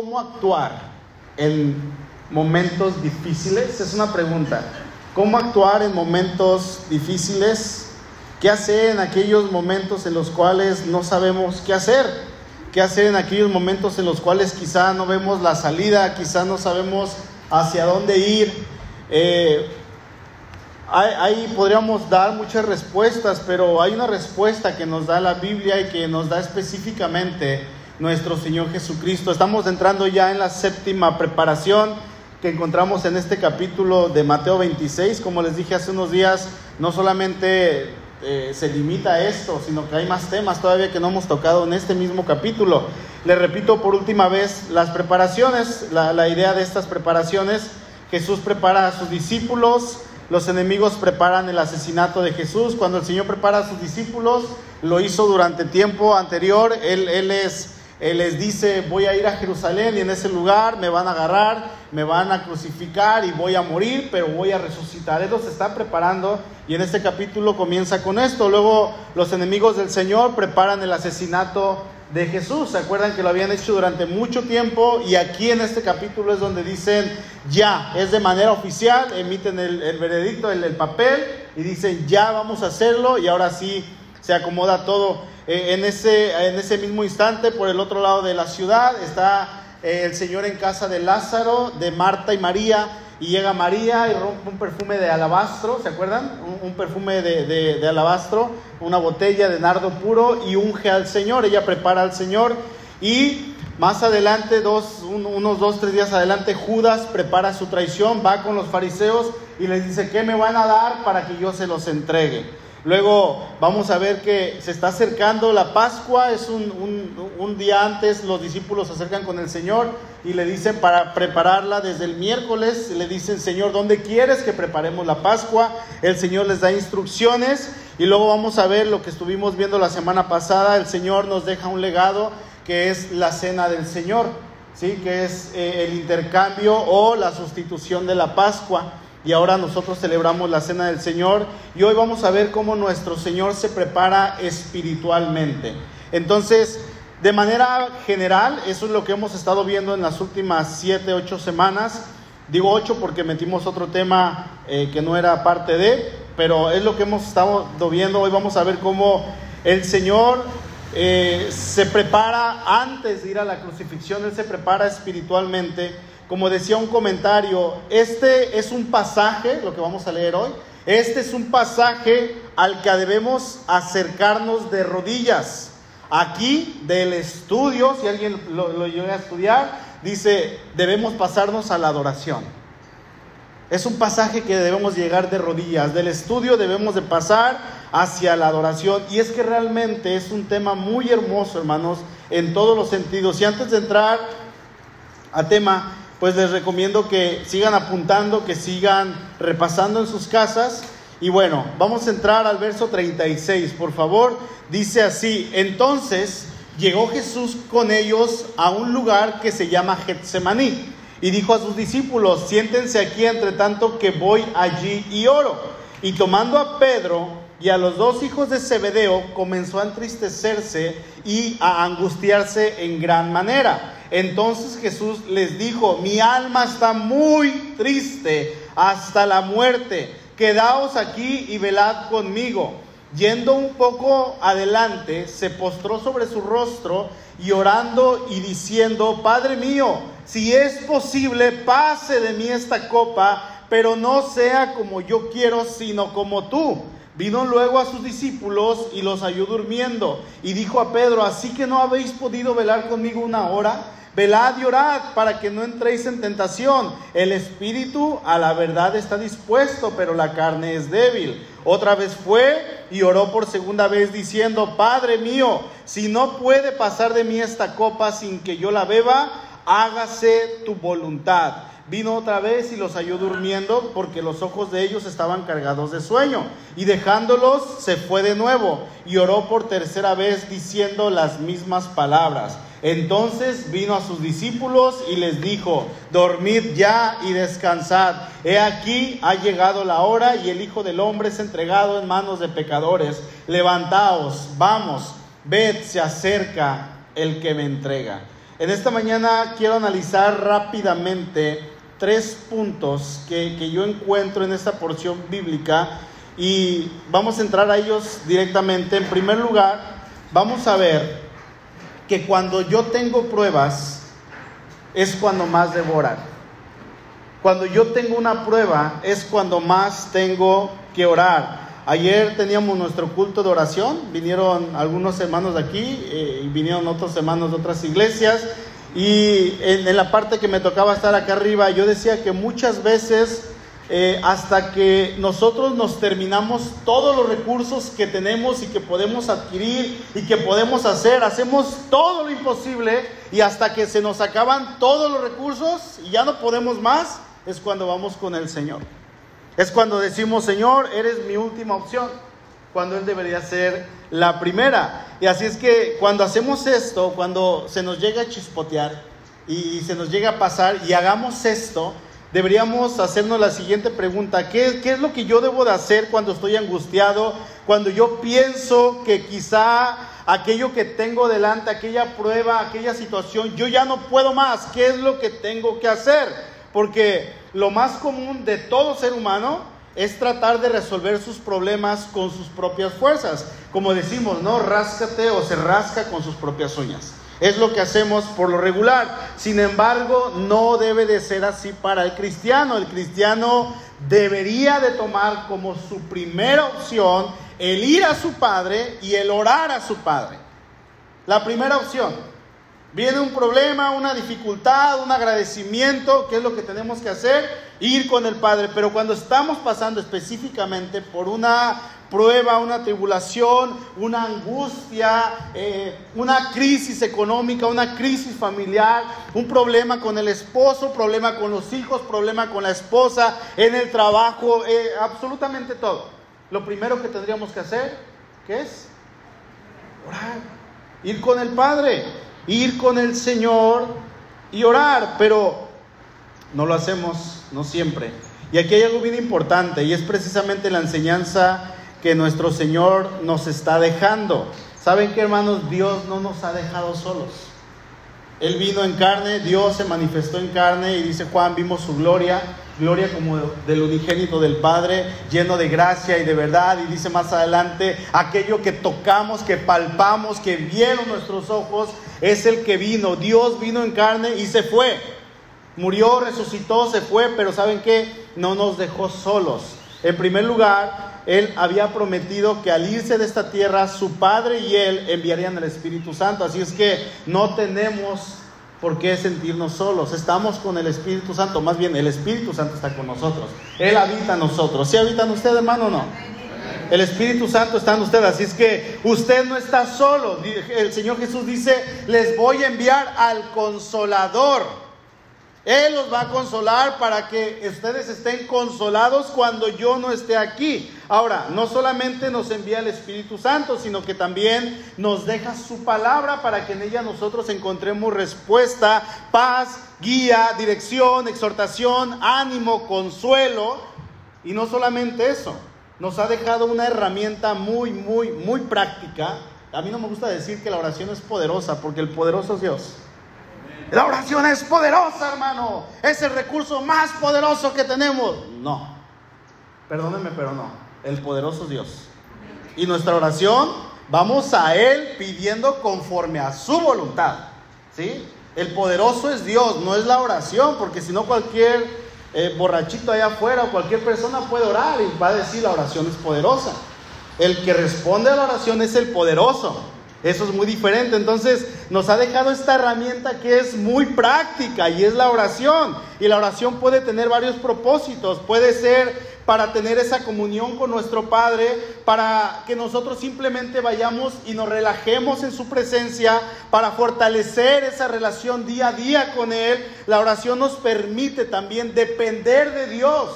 ¿cómo actuar en momentos difíciles? Es una pregunta. ¿Cómo actuar en momentos difíciles? ¿Qué hacer en aquellos momentos en los cuales no sabemos qué hacer? ¿Qué hacer en aquellos momentos en los cuales quizá no vemos la salida, quizá no sabemos hacia dónde ir? Eh, ahí podríamos dar muchas respuestas, pero hay una respuesta que nos da la Biblia y que nos da específicamente nuestro Señor Jesucristo. Estamos entrando ya en la séptima preparación que encontramos en este capítulo de Mateo 26. Como les dije hace unos días, no solamente eh, se limita a esto, sino que hay más temas todavía que no hemos tocado en este mismo capítulo. Le repito por última vez las preparaciones, la, idea de estas preparaciones. Jesús prepara a sus discípulos, los enemigos preparan el asesinato de Jesús. Cuando el Señor prepara a sus discípulos, lo hizo durante tiempo anterior. Él es él les dice, voy a ir a Jerusalén y en ese lugar me van a agarrar, me van a crucificar y voy a morir, pero voy a resucitar. Él los está preparando y en este capítulo comienza con esto. Luego los enemigos del Señor preparan el asesinato de Jesús. ¿Se acuerdan que lo habían hecho durante mucho tiempo? Y aquí en este capítulo es donde dicen, ya, es de manera oficial, emiten el, veredicto, el papel y dicen, ya vamos a hacerlo y ahora sí se acomoda todo. Eh, en, ese, en ese mismo instante, por el otro lado de la ciudad, está eh, el Señor en casa de Lázaro, de Marta y María, y llega María y rompe un perfume de alabastro, ¿se acuerdan? Un, perfume de, alabastro, una botella de nardo puro y unge al Señor, ella prepara al Señor y más adelante, dos, unos dos, tres días adelante, Judas prepara su traición, va con los fariseos y les dice, ¿qué me van a dar para que yo se los entregue? Luego vamos a ver que se está acercando la Pascua, es un, día antes, los discípulos se acercan con el Señor y le dicen para prepararla desde el miércoles, le dicen, Señor, ¿dónde quieres que preparemos la Pascua? El Señor les da instrucciones y luego vamos a ver lo que estuvimos viendo la semana pasada, el Señor nos deja un legado que es la cena del Señor, ¿sí? que es eh, el intercambio o la sustitución de la Pascua y ahora nosotros celebramos la Cena del Señor y hoy vamos a ver cómo nuestro Señor se prepara espiritualmente. Entonces, de manera general, eso es lo que hemos estado viendo en las últimas siete, ocho semanas. Digo ocho porque metimos otro tema eh, que no era parte de, pero es lo que hemos estado viendo. Hoy vamos a ver cómo el Señor eh, se prepara antes de ir a la crucifixión, Él se prepara espiritualmente como decía un comentario, este es un pasaje, lo que vamos a leer hoy, este es un pasaje al que debemos acercarnos de rodillas. Aquí del estudio, si alguien lo, lo llega a estudiar, dice, debemos pasarnos a la adoración. Es un pasaje que debemos llegar de rodillas. Del estudio debemos de pasar hacia la adoración. Y es que realmente es un tema muy hermoso, hermanos, en todos los sentidos. Y antes de entrar a tema, pues les recomiendo que sigan apuntando, que sigan repasando en sus casas. Y bueno, vamos a entrar al verso 36, por favor. Dice así, entonces llegó Jesús con ellos a un lugar que se llama Getsemaní y dijo a sus discípulos, siéntense aquí entre tanto que voy allí y oro. Y tomando a Pedro y a los dos hijos de Zebedeo, comenzó a entristecerse y a angustiarse en gran manera. Entonces Jesús les dijo, mi alma está muy triste hasta la muerte, quedaos aquí y velad conmigo. Yendo un poco adelante, se postró sobre su rostro y orando y diciendo, Padre mío, si es posible, pase de mí esta copa, pero no sea como yo quiero, sino como tú. Vino luego a sus discípulos y los halló durmiendo. Y dijo a Pedro, así que no habéis podido velar conmigo una hora. Velad y orad para que no entréis en tentación. El espíritu a la verdad está dispuesto, pero la carne es débil. Otra vez fue y oró por segunda vez diciendo, Padre mío, si no puede pasar de mí esta copa sin que yo la beba, hágase tu voluntad. Vino otra vez y los halló durmiendo porque los ojos de ellos estaban cargados de sueño. Y dejándolos se fue de nuevo y oró por tercera vez diciendo las mismas palabras. Entonces vino a sus discípulos y les dijo, dormid ya y descansad. He aquí ha llegado la hora y el Hijo del Hombre es entregado en manos de pecadores. Levantaos, vamos, ved, se acerca el que me entrega. En esta mañana quiero analizar rápidamente tres puntos que, que yo encuentro en esta porción bíblica y vamos a entrar a ellos directamente. En primer lugar, vamos a ver que cuando yo tengo pruebas es cuando más devoran. Cuando yo tengo una prueba es cuando más tengo que orar. Ayer teníamos nuestro culto de oración, vinieron algunos hermanos de aquí eh, y vinieron otros hermanos de otras iglesias. Y en, la parte que me tocaba estar acá arriba, yo decía que muchas veces, eh, hasta que nosotros nos terminamos todos los recursos que tenemos y que podemos adquirir y que podemos hacer, hacemos todo lo imposible y hasta que se nos acaban todos los recursos y ya no podemos más, es cuando vamos con el Señor. Es cuando decimos, Señor, eres mi última opción, cuando Él debería ser la primera. Y así es que cuando hacemos esto, cuando se nos llega a chispotear y se nos llega a pasar y hagamos esto, deberíamos hacernos la siguiente pregunta. ¿Qué, ¿Qué, es lo que yo debo de hacer cuando estoy angustiado? Cuando yo pienso que quizá aquello que tengo delante, aquella prueba, aquella situación, yo ya no puedo más. ¿Qué es lo que tengo que hacer? Porque lo más común de todo ser humano es tratar de resolver sus problemas con sus propias fuerzas. Como decimos, ¿no? Ráscate o se rasca con sus propias uñas. Es lo que hacemos por lo regular. Sin embargo, no debe de ser así para el cristiano. El cristiano debería de tomar como su primera opción el ir a su Padre y el orar a su Padre. La primera opción. Viene un problema, una dificultad, un agradecimiento, ¿qué es lo que tenemos que hacer? Ir con el Padre. Pero cuando estamos pasando específicamente por una prueba, una tribulación, una angustia, eh, una crisis económica, una crisis familiar, un problema con el esposo, problema con los hijos, problema con la esposa, en el trabajo, eh, absolutamente todo. Lo primero que tendríamos que hacer, ¿qué es? Orar, ir con el Padre, ir con el Señor y orar, pero no lo hacemos, no siempre. Y aquí hay algo bien importante y es precisamente la enseñanza que nuestro Señor nos está dejando. ¿Saben qué, hermanos? Dios no nos ha dejado solos. Él vino en carne, Dios se manifestó en carne y dice Juan, vimos su gloria, gloria como del unigénito del Padre, lleno de gracia y de verdad. Y dice más adelante, aquello que tocamos, que palpamos, que vieron nuestros ojos, es el que vino. Dios vino en carne y se fue. Murió, resucitó, se fue, pero ¿saben qué? No nos dejó solos. En primer lugar, él había prometido que al irse de esta tierra, su Padre y Él enviarían el Espíritu Santo. Así es que no tenemos por qué sentirnos solos. Estamos con el Espíritu Santo. Más bien, el Espíritu Santo está con nosotros. Él habita en nosotros. ¿Sí habitan ustedes, hermano, o no? El Espíritu Santo está en usted. Así es que usted no está solo. El Señor Jesús dice, les voy a enviar al consolador. Él los va a consolar para que ustedes estén consolados cuando yo no esté aquí. Ahora, no solamente nos envía el Espíritu Santo, sino que también nos deja su palabra para que en ella nosotros encontremos respuesta, paz, guía, dirección, exhortación, ánimo, consuelo. Y no solamente eso, nos ha dejado una herramienta muy, muy, muy práctica. A mí no me gusta decir que la oración es poderosa, porque el poderoso es Dios. La oración es poderosa, hermano. Es el recurso más poderoso que tenemos. No. Perdónenme, pero no. El poderoso Dios. Y nuestra oración, vamos a Él pidiendo conforme a su voluntad. ¿Sí? El poderoso es Dios, no es la oración, porque si no cualquier eh, borrachito allá afuera o cualquier persona puede orar y va a decir la oración es poderosa. El que responde a la oración es el poderoso. Eso es muy diferente. Entonces nos ha dejado esta herramienta que es muy práctica y es la oración. Y la oración puede tener varios propósitos. Puede ser para tener esa comunión con nuestro Padre, para que nosotros simplemente vayamos y nos relajemos en su presencia, para fortalecer esa relación día a día con Él. La oración nos permite también depender de Dios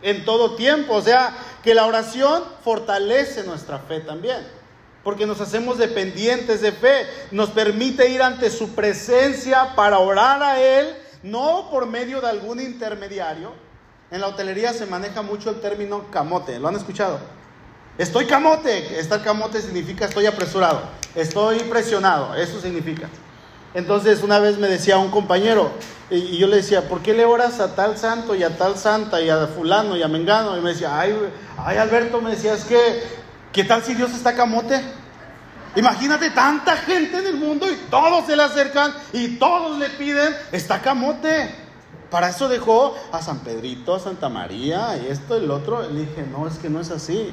en todo tiempo. O sea, que la oración fortalece nuestra fe también porque nos hacemos dependientes de fe, nos permite ir ante su presencia para orar a Él, no por medio de algún intermediario. En la hotelería se maneja mucho el término camote, ¿lo han escuchado? Estoy camote, estar camote significa estoy apresurado, estoy presionado, eso significa. Entonces una vez me decía un compañero, y yo le decía, ¿por qué le oras a tal santo y a tal santa y a fulano y a mengano? Y me decía, ay, ay Alberto, me decía, es que, ¿qué tal si Dios está camote? Imagínate tanta gente en el mundo y todos se le acercan y todos le piden, está camote. Para eso dejó a San Pedrito, a Santa María y esto el otro. Le dije, no, es que no es así.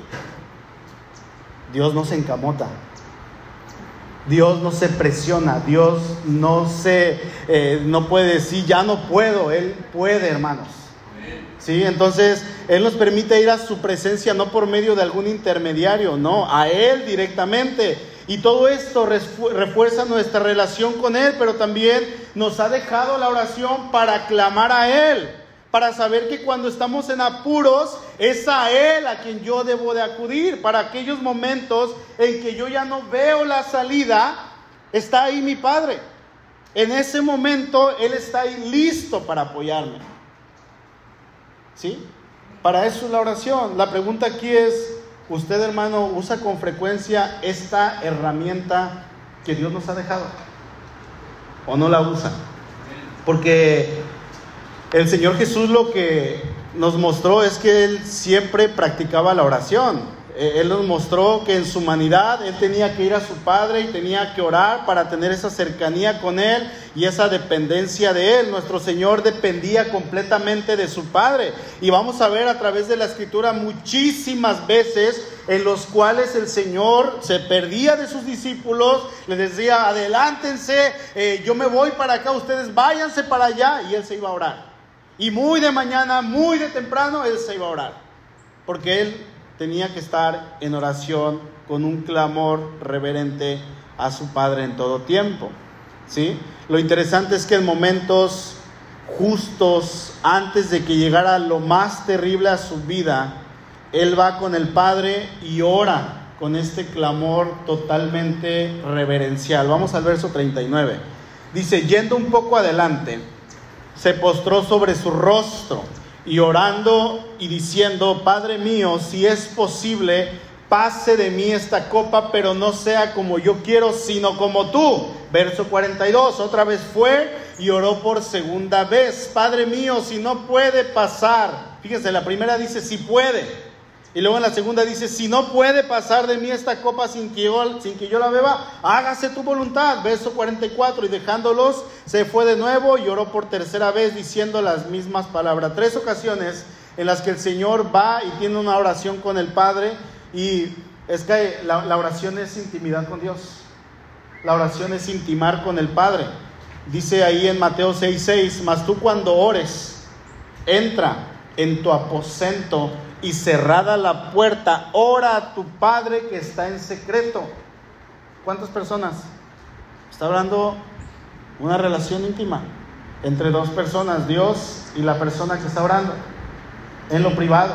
Dios no se encamota. Dios no se presiona, Dios no se, eh, no puede decir, ya no puedo, Él puede, hermanos. ¿Sí? Entonces, Él nos permite ir a su presencia no por medio de algún intermediario, no, a Él directamente. Y todo esto refuerza nuestra relación con Él, pero también nos ha dejado la oración para clamar a Él para saber que cuando estamos en apuros es a Él a quien yo debo de acudir. Para aquellos momentos en que yo ya no veo la salida, está ahí mi Padre. En ese momento Él está ahí listo para apoyarme. ¿Sí? Para eso es la oración. La pregunta aquí es, ¿usted hermano usa con frecuencia esta herramienta que Dios nos ha dejado? ¿O no la usa? Porque el Señor Jesús lo que nos mostró es que Él siempre practicaba la oración. Eh, él nos mostró que en su humanidad Él tenía que ir a su Padre y tenía que orar para tener esa cercanía con Él y esa dependencia de Él. Nuestro Señor dependía completamente de su Padre. Y vamos a ver a través de la Escritura muchísimas veces en los cuales el Señor se perdía de sus discípulos, les decía, adelántense, eh, yo me voy para acá, ustedes váyanse para allá, y Él se iba a orar. Y muy de mañana, muy de temprano, él se iba a orar. Porque él tenía que estar en oración con un clamor reverente a su Padre en todo tiempo. ¿Sí? Lo interesante es que en momentos justos, antes de que llegara lo más terrible a su vida, él va con el Padre y ora con este clamor totalmente reverencial. Vamos al verso 39. Dice, yendo un poco adelante, se postró sobre su rostro y orando y diciendo, Padre mío, si es posible, pase de mí esta copa, pero no sea como yo quiero, sino como tú. Verso 42, otra vez fue y oró por segunda vez, Padre mío, si no puede pasar. Fíjense, la primera dice, si puede. Y luego en la segunda dice, si no puede pasar de mí esta copa sin que yo, sin que yo la beba, hágase tu voluntad. Verso 44, y dejándolos, se fue de nuevo y oró por tercera vez diciendo las mismas palabras. Tres ocasiones en las que el Señor va y tiene una oración con el Padre y es que la, la oración es intimidad con Dios. La oración es intimar con el Padre. Dice ahí en Mateo 6:6, mas tú cuando ores, entra en tu aposento y cerrada la puerta, ora a tu Padre que está en secreto. ¿Cuántas personas? Está hablando una relación íntima entre dos personas, Dios y la persona que está orando, en lo privado.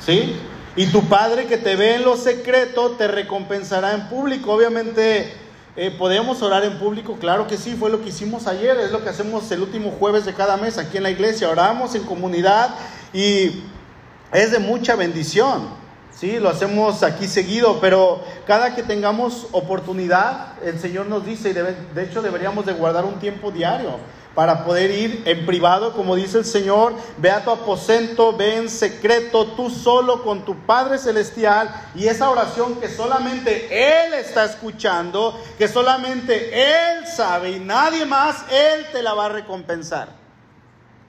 ¿Sí? Y tu Padre que te ve en lo secreto te recompensará en público. Obviamente, eh, ¿podemos orar en público? Claro que sí, fue lo que hicimos ayer, es lo que hacemos el último jueves de cada mes aquí en la iglesia. Oramos en comunidad y es de mucha bendición. Sí, lo hacemos aquí seguido, pero cada que tengamos oportunidad, el Señor nos dice, y de, hecho deberíamos de guardar un tiempo diario para poder ir en privado, como dice el Señor, ve a tu aposento, ve en secreto, tú solo con tu Padre Celestial, y esa oración que solamente Él está escuchando, que solamente Él sabe y nadie más, Él te la va a recompensar.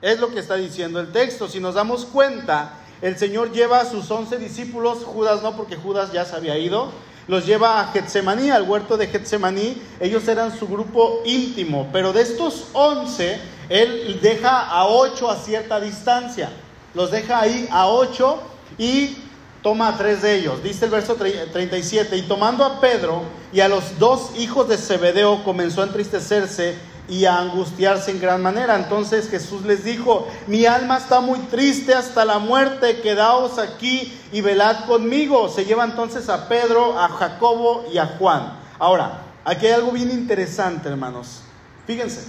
Es lo que está diciendo el texto. Si nos damos cuenta, el Señor lleva a sus once discípulos, Judas no, porque Judas ya se había ido, los lleva a Getsemaní, al huerto de Getsemaní. Ellos eran su grupo íntimo, pero de estos once, Él deja a ocho a cierta distancia. Los deja ahí a ocho y toma a tres de ellos. Dice el verso 37, y tomando a Pedro y a los dos hijos de Zebedeo comenzó a entristecerse y a angustiarse en gran manera. Entonces Jesús les dijo, mi alma está muy triste hasta la muerte, quedaos aquí y velad conmigo. Se lleva entonces a Pedro, a Jacobo y a Juan. Ahora, aquí hay algo bien interesante, hermanos. Fíjense,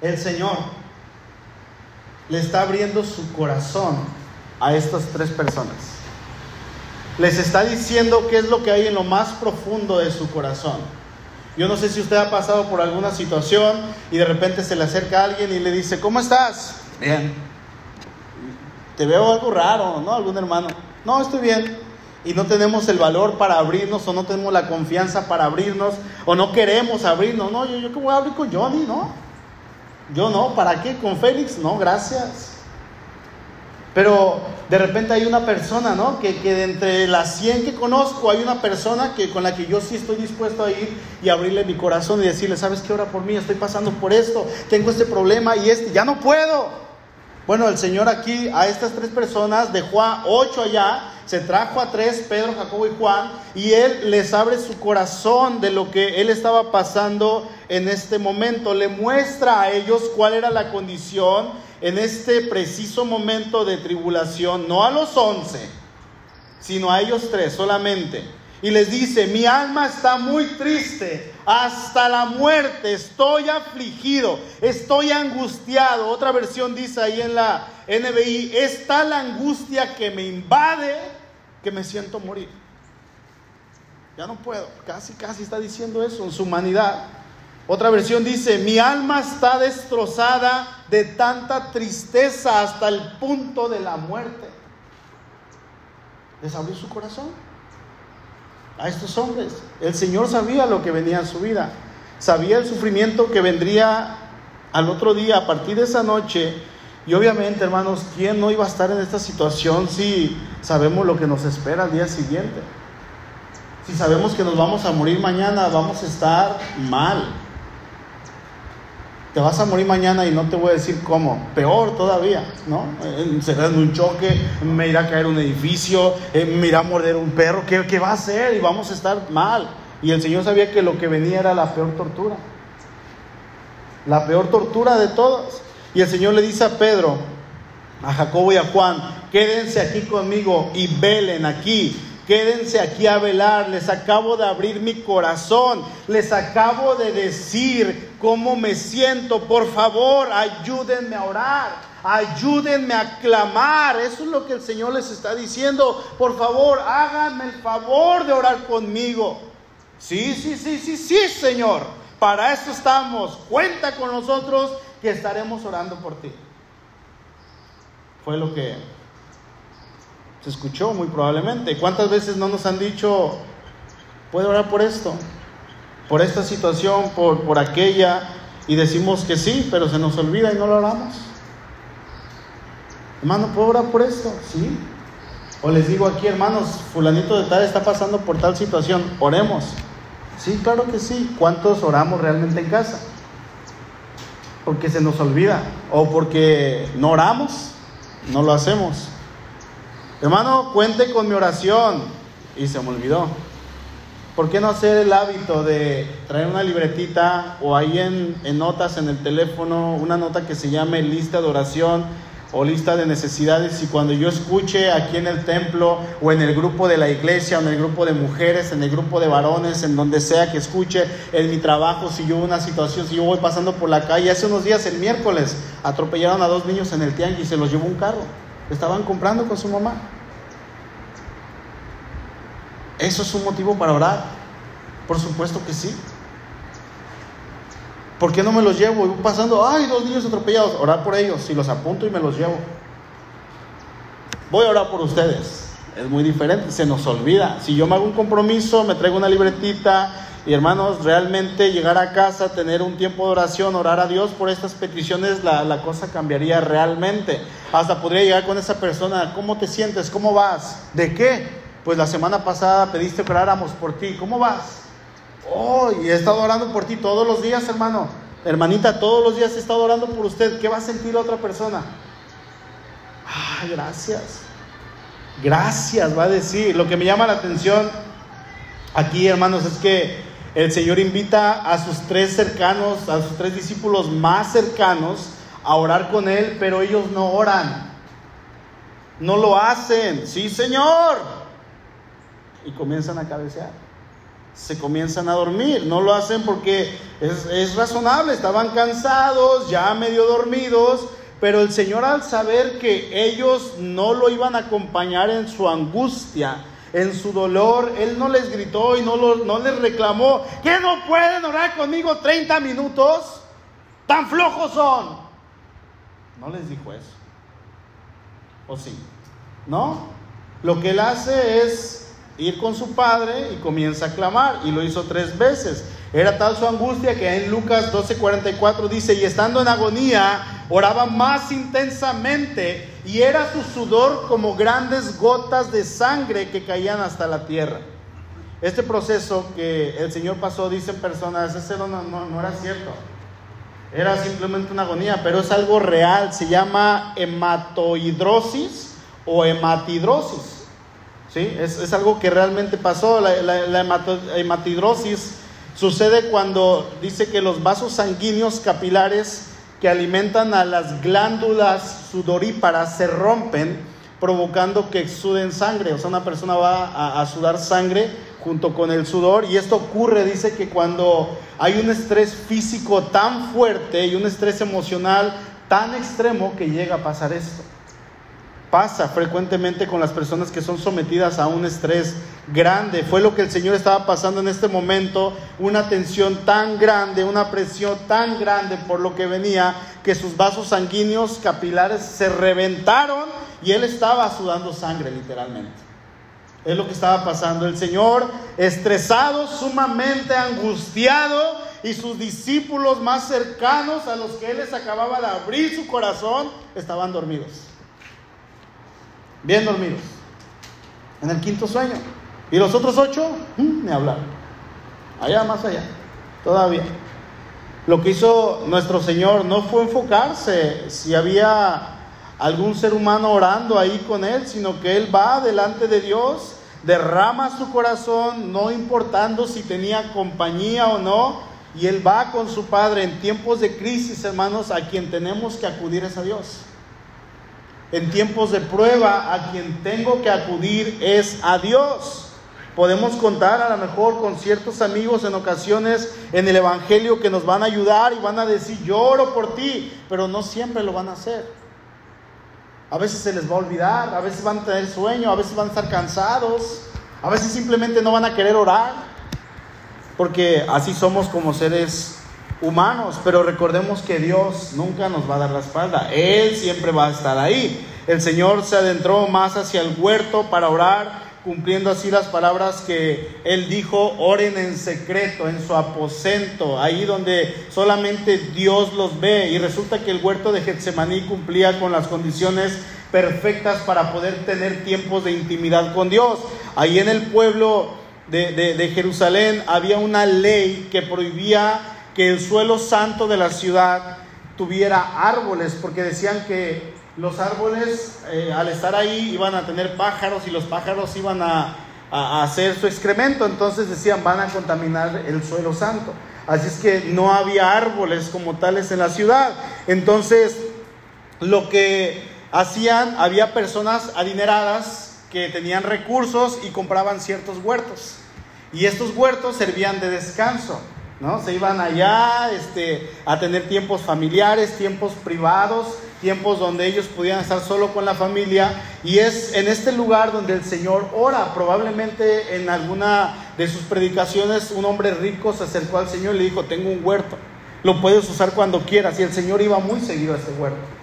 el Señor le está abriendo su corazón a estas tres personas. Les está diciendo qué es lo que hay en lo más profundo de su corazón. Yo no sé si usted ha pasado por alguna situación y de repente se le acerca a alguien y le dice, ¿cómo estás? Bien. Te veo algo raro, ¿no? Algún hermano. No, estoy bien. Y no tenemos el valor para abrirnos o no tenemos la confianza para abrirnos o no queremos abrirnos. No, yo, yo que voy a abrir con Johnny, ¿no? Yo no, ¿para qué? ¿Con Félix? No, gracias. Pero de repente hay una persona, ¿no? Que, que de entre las 100 que conozco hay una persona que, con la que yo sí estoy dispuesto a ir y abrirle mi corazón y decirle, ¿sabes qué? Ora por mí, estoy pasando por esto, tengo este problema y este, ya no puedo. Bueno, el Señor aquí a estas tres personas dejó a ocho allá, se trajo a tres, Pedro, Jacobo y Juan, y Él les abre su corazón de lo que Él estaba pasando en este momento, le muestra a ellos cuál era la condición en este preciso momento de tribulación, no a los once, sino a ellos tres solamente. Y les dice, mi alma está muy triste hasta la muerte, estoy afligido, estoy angustiado. Otra versión dice ahí en la NBI, es tal angustia que me invade que me siento morir. Ya no puedo, casi, casi está diciendo eso en su humanidad. Otra versión dice, mi alma está destrozada de tanta tristeza hasta el punto de la muerte. Les abrió su corazón a estos hombres. El Señor sabía lo que venía en su vida. Sabía el sufrimiento que vendría al otro día a partir de esa noche. Y obviamente, hermanos, ¿quién no iba a estar en esta situación si sabemos lo que nos espera al día siguiente? Si sabemos que nos vamos a morir mañana, vamos a estar mal te vas a morir mañana y no te voy a decir cómo, peor todavía, ¿no? Será en un choque, me irá a caer un edificio, eh, me irá a morder un perro, ¿qué, ¿qué va a hacer? Y vamos a estar mal. Y el Señor sabía que lo que venía era la peor tortura, la peor tortura de todas. Y el Señor le dice a Pedro, a Jacobo y a Juan, quédense aquí conmigo y velen aquí Quédense aquí a velar, les acabo de abrir mi corazón, les acabo de decir cómo me siento. Por favor, ayúdenme a orar, ayúdenme a clamar. Eso es lo que el Señor les está diciendo. Por favor, háganme el favor de orar conmigo. Sí, sí, sí, sí, sí, Señor. Para eso estamos. Cuenta con nosotros que estaremos orando por ti. Fue lo que se escuchó muy probablemente. ¿Cuántas veces no nos han dicho, puedo orar por esto, por esta situación, por, por aquella? Y decimos que sí, pero se nos olvida y no lo oramos. Hermano, ¿puedo orar por esto? Sí. O les digo aquí, hermanos, fulanito de tal está pasando por tal situación, oremos. Sí, claro que sí. ¿Cuántos oramos realmente en casa? Porque se nos olvida o porque no oramos, no lo hacemos. Hermano, cuente con mi oración. Y se me olvidó. ¿Por qué no hacer el hábito de traer una libretita o ahí en, notas en el teléfono, una nota que se llame lista de oración o lista de necesidades? Y cuando yo escuche aquí en el templo o en el grupo de la iglesia o en el grupo de mujeres, en el grupo de varones, en donde sea que escuche, en mi trabajo, si yo una situación, si yo voy pasando por la calle, hace unos días, el miércoles, atropellaron a dos niños en el tianguis y se los llevó un carro. Estaban comprando con su mamá. ¿Eso es un motivo para orar? Por supuesto que sí. ¿Por qué no me los llevo? Voy pasando, ay, dos niños atropellados. Orar por ellos, si los apunto y me los llevo. Voy a orar por ustedes. Es muy diferente, se nos olvida. Si yo me hago un compromiso, me traigo una libretita y hermanos, realmente llegar a casa, tener un tiempo de oración, orar a Dios por estas peticiones, la, la cosa cambiaría realmente. Hasta podría llegar con esa persona, ¿cómo te sientes? ¿Cómo vas? ¿De qué? Pues la semana pasada pediste que oráramos por ti. ¿Cómo vas? Oh, y he estado orando por ti todos los días, hermano. Hermanita, todos los días he estado orando por usted. ¿Qué va a sentir la otra persona? Ah, gracias. Gracias, va a decir. Lo que me llama la atención aquí, hermanos, es que el Señor invita a sus tres cercanos, a sus tres discípulos más cercanos, a orar con Él, pero ellos no oran. No lo hacen. Sí, Señor y comienzan a cabecear. Se comienzan a dormir. No lo hacen porque es, es razonable, estaban cansados, ya medio dormidos, pero el Señor al saber que ellos no lo iban a acompañar en su angustia, en su dolor, Él no les gritó y no, no les reclamó, que no pueden orar conmigo 30 minutos, tan flojos son. No les dijo eso. ¿O sí? ¿No? Lo que Él hace es ir con su padre y comienza a clamar y lo hizo tres veces. Era tal su angustia que en Lucas 12:44 dice, y estando en agonía, oraba más intensamente y era su sudor como grandes gotas de sangre que caían hasta la tierra. Este proceso que el Señor pasó, dicen personas, ese no, no, no era cierto. Era simplemente una agonía, pero es algo real. Se llama hematohidrosis o hematidrosis. ¿Sí? Es, es algo que realmente pasó. La, hematidrosis Sucede cuando dice que los vasos sanguíneos capilares que alimentan a las glándulas sudoríparas se rompen, provocando que exuden sangre. O sea, una persona va a, sudar sangre junto con el sudor. Y esto ocurre, dice que cuando hay un estrés físico tan fuerte y un estrés emocional tan extremo que llega a pasar esto pasa frecuentemente con las personas que son sometidas a un estrés grande. Fue lo que el Señor estaba pasando en este momento, una tensión tan grande, una presión tan grande por lo que venía, que sus vasos sanguíneos capilares se reventaron y él estaba sudando sangre literalmente. Es lo que estaba pasando. El Señor, estresado, sumamente angustiado, y sus discípulos más cercanos a los que Él les acababa de abrir su corazón, estaban dormidos bien dormidos, en el quinto sueño. Y los otros ocho, mmm, me hablaron. Allá, más allá, todavía. Lo que hizo nuestro Señor no fue enfocarse si había algún ser humano orando ahí con Él, sino que Él va delante de Dios, derrama su corazón, no importando si tenía compañía o no, y Él va con su Padre en tiempos de crisis, hermanos, a quien tenemos que acudir es a Dios en tiempos de prueba, a quien tengo que acudir es a Dios. Podemos contar a lo mejor con ciertos amigos en ocasiones en el Evangelio que nos van a ayudar y van a decir, yo oro por ti, pero no siempre lo van a hacer. A veces se les va a olvidar, a veces van a tener sueño, a veces van a estar cansados, a veces simplemente no van a querer orar, porque así somos como seres humanos, pero recordemos que Dios nunca nos va a dar la espalda, Él siempre va a estar ahí. El Señor se adentró más hacia el huerto para orar, cumpliendo así las palabras que Él dijo, oren en secreto, en su aposento, ahí donde solamente Dios los ve. Y resulta que el huerto de Getsemaní cumplía con las condiciones perfectas para poder tener tiempos de intimidad con Dios. Ahí en el pueblo de, de, de Jerusalén había una ley que prohibía que el suelo santo de la ciudad tuviera árboles, porque decían que los árboles eh, al estar ahí iban a tener pájaros y los pájaros iban a, a, hacer su excremento, entonces decían van a contaminar el suelo santo. Así es que no había árboles como tales en la ciudad. Entonces, lo que hacían, había personas adineradas que tenían recursos y compraban ciertos huertos. Y estos huertos servían de descanso. ¿No? Se iban allá este, a tener tiempos familiares, tiempos privados, tiempos donde ellos pudieran estar solo con la familia. Y es en este lugar donde el Señor ora. Probablemente en alguna de sus predicaciones un hombre rico se acercó al Señor y le dijo, tengo un huerto, lo puedes usar cuando quieras. Y el Señor iba muy seguido a este huerto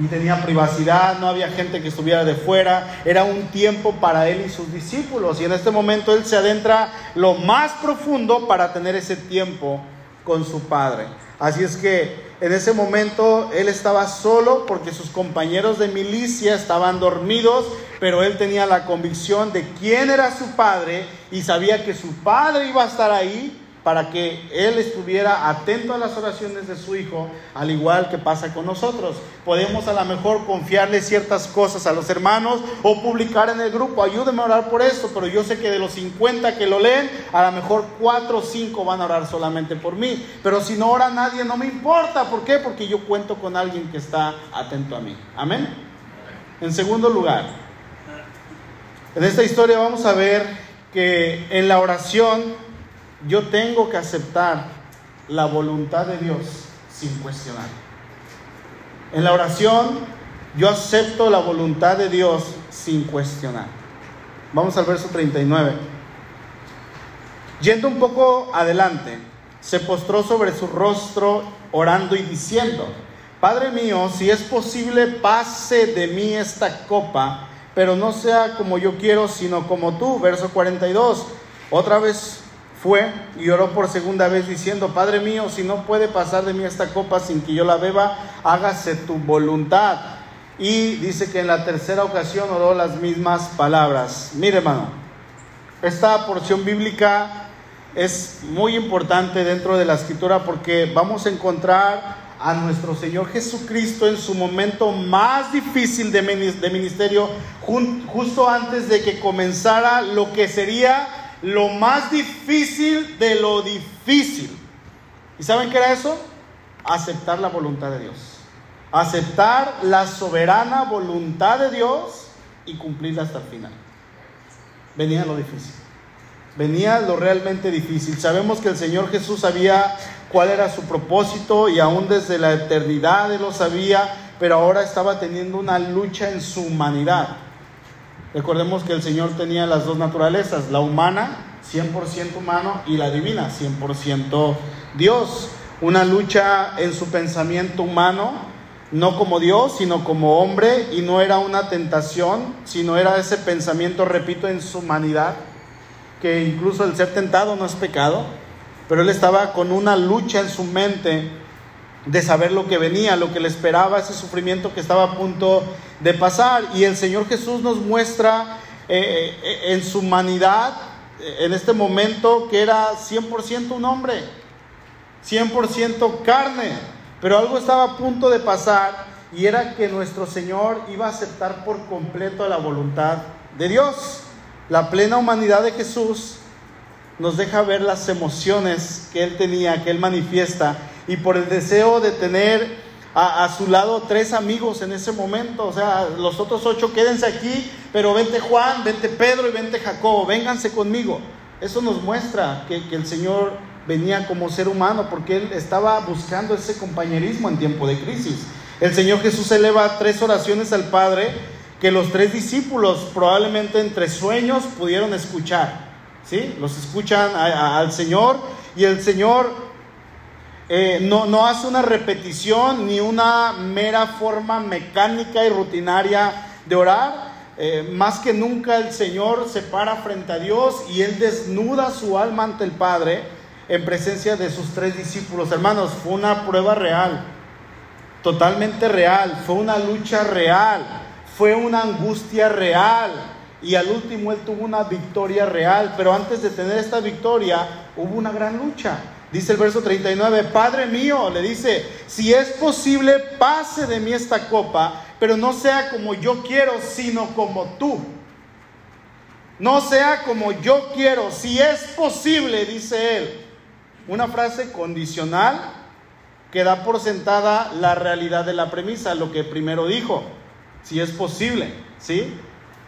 y tenía privacidad, no había gente que estuviera de fuera, era un tiempo para él y sus discípulos y en este momento él se adentra lo más profundo para tener ese tiempo con su padre. Así es que en ese momento él estaba solo porque sus compañeros de milicia estaban dormidos, pero él tenía la convicción de quién era su padre y sabía que su padre iba a estar ahí para que él estuviera atento a las oraciones de su hijo, al igual que pasa con nosotros. Podemos a lo mejor confiarle ciertas cosas a los hermanos o publicar en el grupo, ayúdenme a orar por esto, pero yo sé que de los 50 que lo leen, a lo mejor 4 o 5 van a orar solamente por mí. Pero si no ora nadie, no me importa. ¿Por qué? Porque yo cuento con alguien que está atento a mí. Amén. En segundo lugar, en esta historia vamos a ver que en la oración yo tengo que aceptar la voluntad de Dios sin cuestionar. En la oración yo acepto la voluntad de Dios sin cuestionar. Vamos al verso 39. Yendo un poco adelante, se postró sobre su rostro orando y diciendo, Padre mío, si es posible, pase de mí esta copa, pero no sea como yo quiero, sino como tú. Verso 42. Otra vez fue y oró por segunda vez diciendo, Padre mío, si no puede pasar de mí esta copa sin que yo la beba, hágase tu voluntad. Y dice que en la tercera ocasión oró las mismas palabras. Mire hermano, esta porción bíblica es muy importante dentro de la escritura porque vamos a encontrar a nuestro Señor Jesucristo en su momento más difícil de ministerio, justo antes de que comenzara lo que sería lo más difícil de lo difícil. ¿Y saben qué era eso? Aceptar la voluntad de Dios. Aceptar la soberana voluntad de Dios y cumplirla hasta el final. Venía lo difícil. Venía lo realmente difícil. Sabemos que el Señor Jesús sabía cuál era su propósito y aún desde la eternidad lo sabía, pero ahora estaba teniendo una lucha en su humanidad. Recordemos que el Señor tenía las dos naturalezas, la humana, 100% humano, y la divina, 100% Dios. Una lucha en su pensamiento humano, no como Dios, sino como hombre, y no era una tentación, sino era ese pensamiento, repito, en su humanidad, que incluso el ser tentado no es pecado, pero él estaba con una lucha en su mente de saber lo que venía, lo que le esperaba, ese sufrimiento que estaba a punto de pasar. Y el Señor Jesús nos muestra eh, eh, en su humanidad, eh, en este momento, que era 100% un hombre, 100% carne. Pero algo estaba a punto de pasar y era que nuestro Señor iba a aceptar por completo la voluntad de Dios. La plena humanidad de Jesús nos deja ver las emociones que Él tenía, que Él manifiesta, y por el deseo de tener a, su lado tres amigos en ese momento. O sea, los otros ocho quédense aquí, pero vente Juan, vente Pedro y vente Jacobo, vénganse conmigo. Eso nos muestra que, que el Señor venía como ser humano porque Él estaba buscando ese compañerismo en tiempo de crisis. El Señor Jesús eleva tres oraciones al Padre que los tres discípulos probablemente entre sueños pudieron escuchar. ¿Sí? Los escuchan al Señor y el Señor eh, no, hace una repetición ni una mera forma mecánica y rutinaria de orar. Eh, más que nunca el Señor se para frente a Dios y Él desnuda su alma ante el Padre en presencia de sus tres discípulos. Hermanos, fue una prueba real, totalmente real, fue una lucha real, fue una angustia real y al último Él tuvo una victoria real, pero antes de tener esta victoria hubo una gran lucha. Dice el verso 39, Padre mío, le dice, si es posible, pase de mí esta copa, pero no sea como yo quiero, sino como tú. No sea como yo quiero, si es posible, dice él. Una frase condicional que da por sentada la realidad de la premisa, lo que primero dijo, si es posible, ¿sí?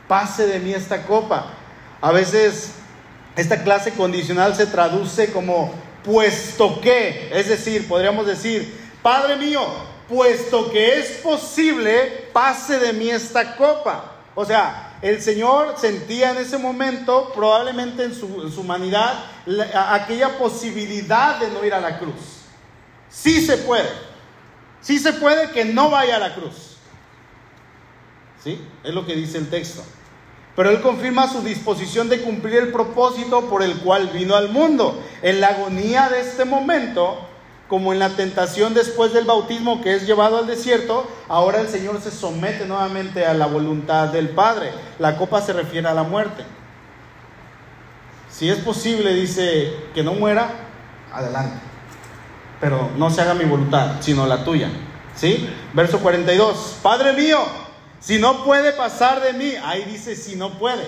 Pase de mí esta copa. A veces esta clase condicional se traduce como puesto que, es decir, podríamos decir, Padre mío, puesto que es posible, pase de mí esta copa. O sea, el Señor sentía en ese momento, probablemente en su, humanidad, aquella posibilidad de no ir a la cruz. Sí se puede. Sí se puede que no vaya a la cruz. ¿Sí? Es lo que dice el texto. Pero Él confirma su disposición de cumplir el propósito por el cual vino al mundo. En la agonía de este momento, como en la tentación después del bautismo que es llevado al desierto, ahora el Señor se somete nuevamente a la voluntad del Padre. La copa se refiere a la muerte. Si es posible, dice, que no muera, adelante. Pero no se haga mi voluntad, sino la tuya. ¿Sí? Verso 42. Padre mío, si no puede pasar de mí, ahí dice si no puede.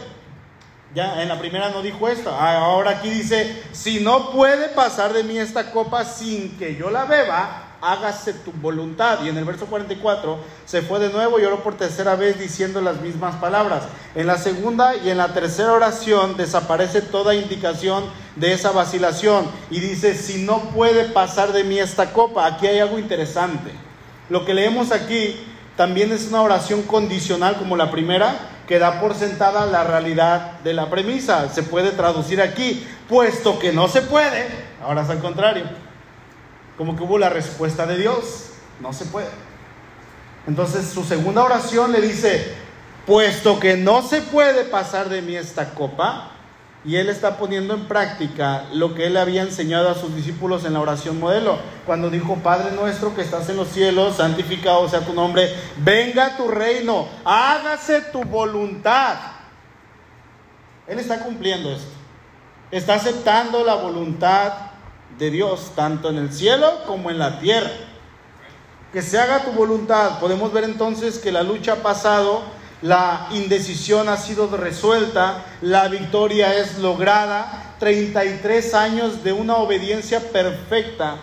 Ya en la primera no dijo esto. Ah, ahora aquí dice, si no puede pasar de mí esta copa sin que yo la beba, hágase tu voluntad. Y en el verso 44 se fue de nuevo y oró por tercera vez diciendo las mismas palabras. En la segunda y en la tercera oración desaparece toda indicación de esa vacilación. Y dice, si no puede pasar de mí esta copa, aquí hay algo interesante. Lo que leemos aquí también es una oración condicional como la primera, que da por sentada la realidad de la premisa. Se puede traducir aquí, puesto que no se puede, ahora es al contrario. Como que hubo la respuesta de Dios, no se puede. Entonces su segunda oración le dice, puesto que no se puede pasar de mí esta copa, y él está poniendo en práctica lo que él había enseñado a sus discípulos en la oración modelo, cuando dijo, Padre nuestro que estás en los cielos, santificado sea tu nombre, venga tu reino, hágase tu voluntad. Él está cumpliendo esto, está aceptando la voluntad de Dios, tanto en el cielo como en la tierra. Que se haga tu voluntad. Podemos ver entonces que la lucha ha pasado la indecisión ha sido resuelta, la victoria es lograda, 33 años de una obediencia perfecta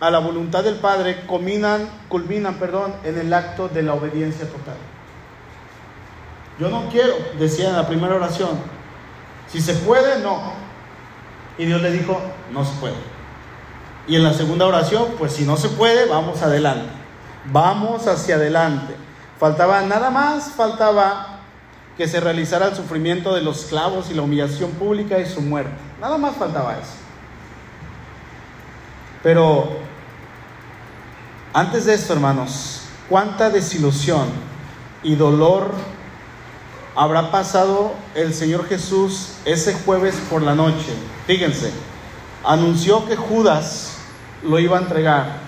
a la voluntad del Padre culminan, perdón, en el acto de la obediencia total. Yo no quiero, decía en la primera oración, si se puede, no. Y Dios le dijo, no se puede. Y en la segunda oración, pues si no se puede, vamos adelante. Vamos hacia adelante. Faltaba nada más, faltaba que se realizara el sufrimiento de los esclavos y la humillación pública y su muerte. Nada más faltaba eso. Pero antes de esto, hermanos, cuánta desilusión y dolor habrá pasado el Señor Jesús ese jueves por la noche. Fíjense, anunció que Judas lo iba a entregar.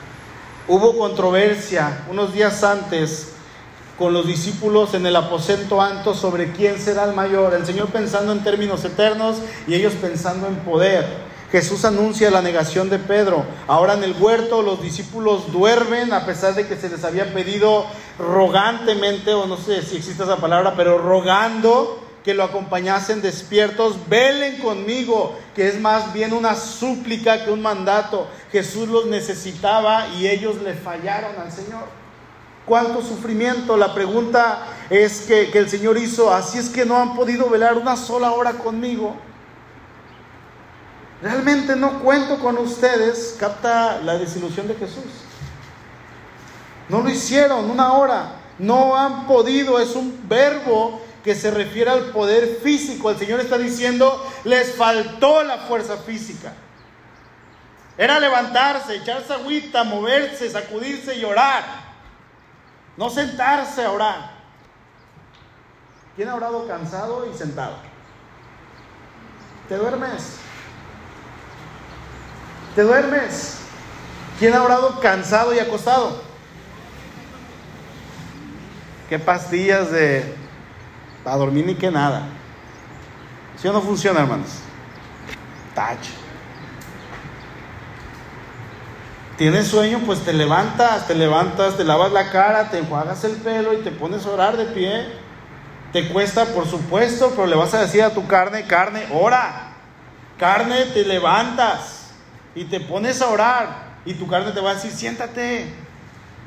Hubo controversia unos días antes con los discípulos en el aposento alto sobre quién será el mayor. El Señor pensando en términos eternos y ellos pensando en poder. Jesús anuncia la negación de Pedro. Ahora en el huerto los discípulos duermen a pesar de que se les había pedido rogantemente, o no sé si existe esa palabra, pero rogando que lo acompañasen despiertos. Velen conmigo, que es más bien una súplica que un mandato. Jesús los necesitaba y ellos le fallaron al Señor cuánto sufrimiento. La pregunta es que, el Señor hizo, así es que no han podido velar una sola hora conmigo. Realmente no cuento con ustedes, capta la desilusión de Jesús. No lo hicieron una hora, no han podido, es un verbo que se refiere al poder físico. El Señor está diciendo, les faltó la fuerza física. Era levantarse, echarse agüita, moverse, sacudirse y orar. No sentarse a orar. ¿Quién ha orado cansado y sentado? ¿Te duermes? ¿Te duermes? ¿Quién ha orado cansado y acostado? ¿Qué pastillas de para dormir ni que nada? Si o no funciona, hermanos? Touch. Tienes sueño, pues te levantas, te levantas, te lavas la cara, te enjuagas el pelo y te pones a orar de pie. Te cuesta, por supuesto, pero le vas a decir a tu carne, carne, ora. Carne, te levantas y te pones a orar. Y tu carne te va a decir, siéntate,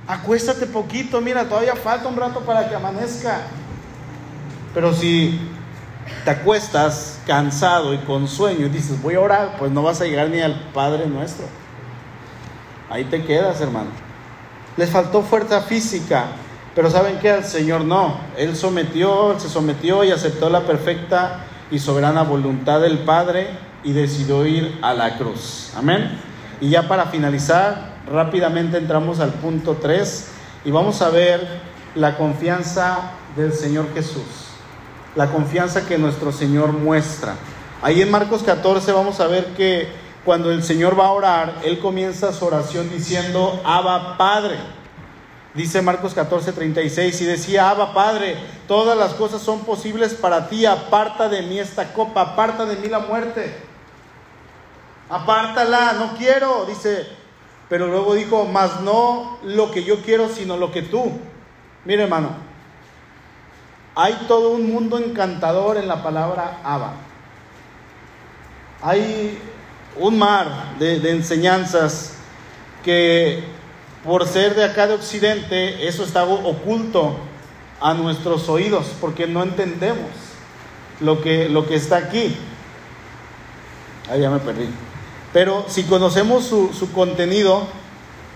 acuéstate poquito, mira, todavía falta un rato para que amanezca. Pero si te acuestas cansado y con sueño y dices, voy a orar, pues no vas a llegar ni al Padre nuestro. Ahí te quedas, hermano. Les faltó fuerza física, pero ¿saben qué? Al Señor no. Él sometió, se sometió y aceptó la perfecta y soberana voluntad del Padre y decidió ir a la cruz. Amén. Y ya para finalizar, rápidamente entramos al punto 3 y vamos a ver la confianza del Señor Jesús. La confianza que nuestro Señor muestra. Ahí en Marcos 14 vamos a ver que cuando el Señor va a orar, Él comienza su oración diciendo, Abba Padre. Dice Marcos 14, 36, y decía, Abba Padre, todas las cosas son posibles para ti, aparta de mí esta copa, aparta de mí la muerte. Apártala, no quiero, dice, pero luego dijo, mas no lo que yo quiero, sino lo que tú. Mire hermano, hay todo un mundo encantador en la palabra Abba. Hay un mar de, enseñanzas que por ser de acá de Occidente, eso está oculto a nuestros oídos, porque no entendemos lo que, lo que está aquí. Ahí ya me perdí. Pero si conocemos su, su contenido,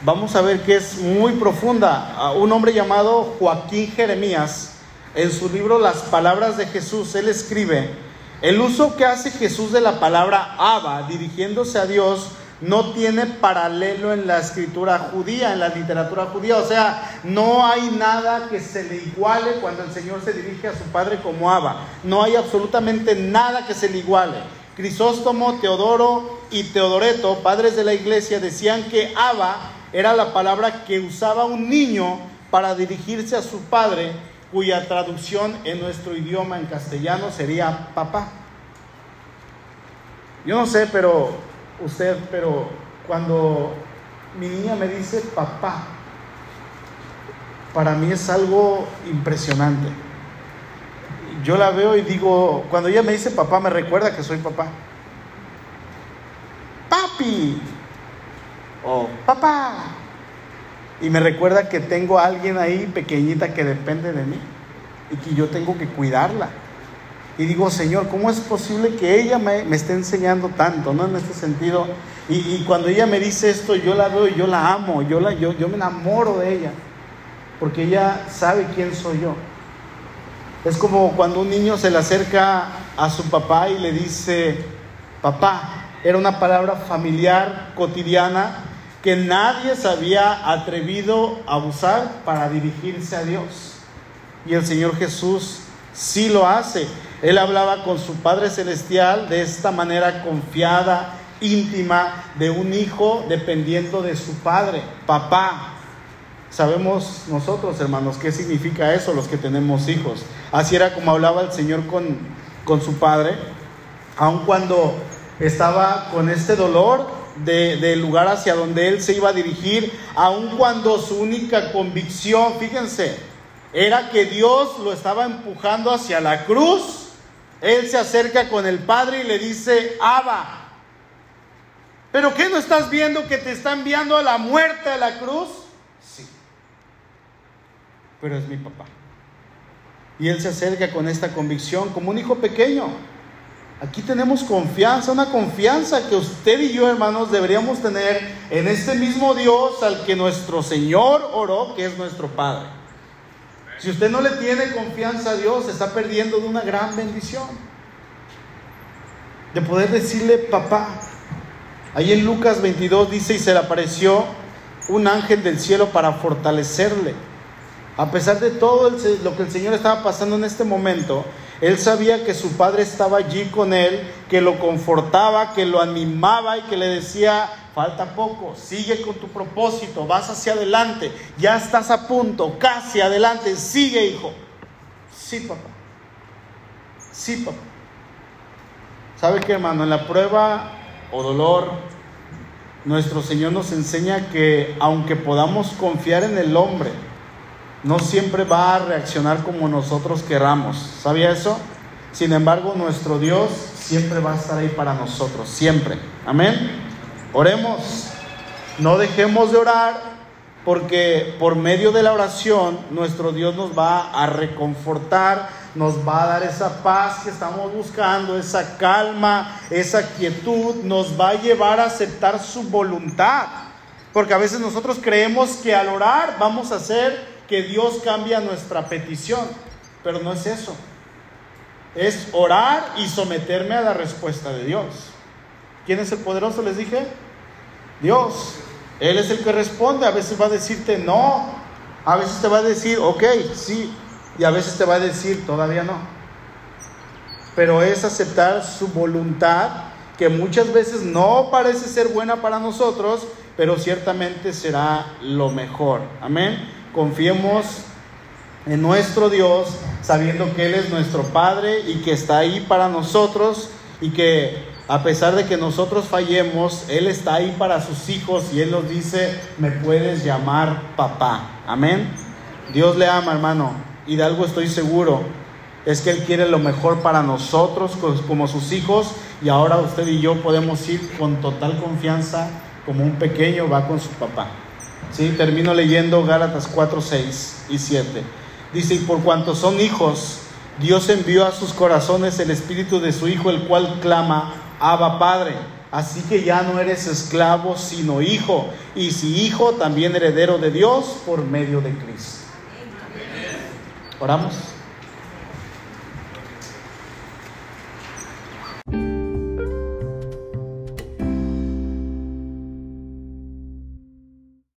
vamos a ver que es muy profunda. Un hombre llamado Joaquín Jeremías en su libro Las Palabras de Jesús, él escribe, el uso que hace Jesús de la palabra Abba, dirigiéndose a Dios, no tiene paralelo en la escritura judía, en la literatura judía. O sea, no hay nada que se le iguale cuando el Señor se dirige a su Padre como Abba. No hay absolutamente nada que se le iguale. Crisóstomo, Teodoro y Teodoreto, padres de la iglesia, decían que Abba era la palabra que usaba un niño para dirigirse a su padre, cuya traducción en nuestro idioma en castellano sería papá. Yo no sé, pero usted, pero cuando mi niña me dice papá, para mí es algo impresionante. Yo la veo y digo, cuando ella me dice papá, me recuerda que soy papá. Papi o papá. Y me recuerda que tengo a alguien ahí pequeñita que depende de mí y que yo tengo que cuidarla. Y digo, Señor, ¿cómo es posible que ella me, esté enseñando tanto, ¿no? En este sentido. Y, cuando ella me dice esto, yo la veo y yo la amo, yo, la, yo, yo me enamoro de ella, porque ella sabe quién soy yo. Es como cuando un niño se le acerca a su papá y le dice, papá, era una palabra familiar, cotidiana, que nadie se había atrevido a usar para dirigirse a Dios. Y el Señor Jesús sí lo hace. Él hablaba con su Padre Celestial de esta manera confiada, íntima, de un hijo dependiendo de su Padre, papá. Sabemos nosotros, hermanos, qué significa eso, los que tenemos hijos. Así era como hablaba el Señor con, con su Padre, aun cuando estaba con este dolor del lugar hacia donde él se iba a dirigir, aun cuando su única convicción, fíjense, era que Dios lo estaba empujando hacia la cruz. Él se acerca con el Padre y le dice, Abba, ¿pero qué no estás viendo que te está enviando a la muerte a la cruz? Sí, pero es mi papá. Y él se acerca con esta convicción como un hijo pequeño. Aquí tenemos confianza, una confianza que usted y yo, hermanos, deberíamos tener en este mismo Dios al que nuestro Señor oró, que es nuestro Padre. Si usted no le tiene confianza a Dios, está perdiendo de una gran bendición. De poder decirle, papá. Ahí en Lucas 22 dice, y se le apareció un ángel del cielo para fortalecerle. A pesar de todo lo que el Señor estaba pasando en este momento, él sabía que su padre estaba allí con él, que lo confortaba, que lo animaba y que le decía, falta poco, sigue con tu propósito, vas hacia adelante, ya estás a punto, casi adelante, sigue hijo. Sí, papá. Sí, papá. ¿Sabe qué, hermano? En la prueba o dolor, nuestro Señor nos enseña que aunque podamos confiar en el hombre, no siempre va a reaccionar como nosotros queramos. ¿Sabía eso? Sin embargo, nuestro Dios siempre va a estar ahí para nosotros, siempre. Amén. Oremos. No dejemos de orar porque por medio de la oración nuestro Dios nos va a reconfortar, nos va a dar esa paz que estamos buscando, esa calma, esa quietud, nos va a llevar a aceptar su voluntad. Porque a veces nosotros creemos que al orar vamos a hacer que Dios cambia nuestra petición, pero no es eso. Es orar y someterme a la respuesta de Dios. ¿Quién es el poderoso? Les dije. Dios. Él es el que responde. A veces va a decirte no. A veces te va a decir, ok, sí. Y a veces te va a decir, todavía no. Pero es aceptar su voluntad, que muchas veces no parece ser buena para nosotros, pero ciertamente será lo mejor. Amén. Confiemos en nuestro Dios, sabiendo que Él es nuestro Padre y que está ahí para nosotros y que a pesar de que nosotros fallemos, Él está ahí para sus hijos y Él nos dice, me puedes llamar papá. Amén. Dios le ama, hermano, y de algo estoy seguro, es que Él quiere lo mejor para nosotros como sus hijos y ahora usted y yo podemos ir con total confianza como un pequeño va con su papá. ¿Sí? Termino leyendo Gálatas 4, 6 y 7. Dice, y por cuanto son hijos, Dios envió a sus corazones el espíritu de su Hijo, el cual clama, Abba Padre. Así que ya no eres esclavo, sino hijo. Y si hijo, también heredero de Dios por medio de Cristo. Oramos.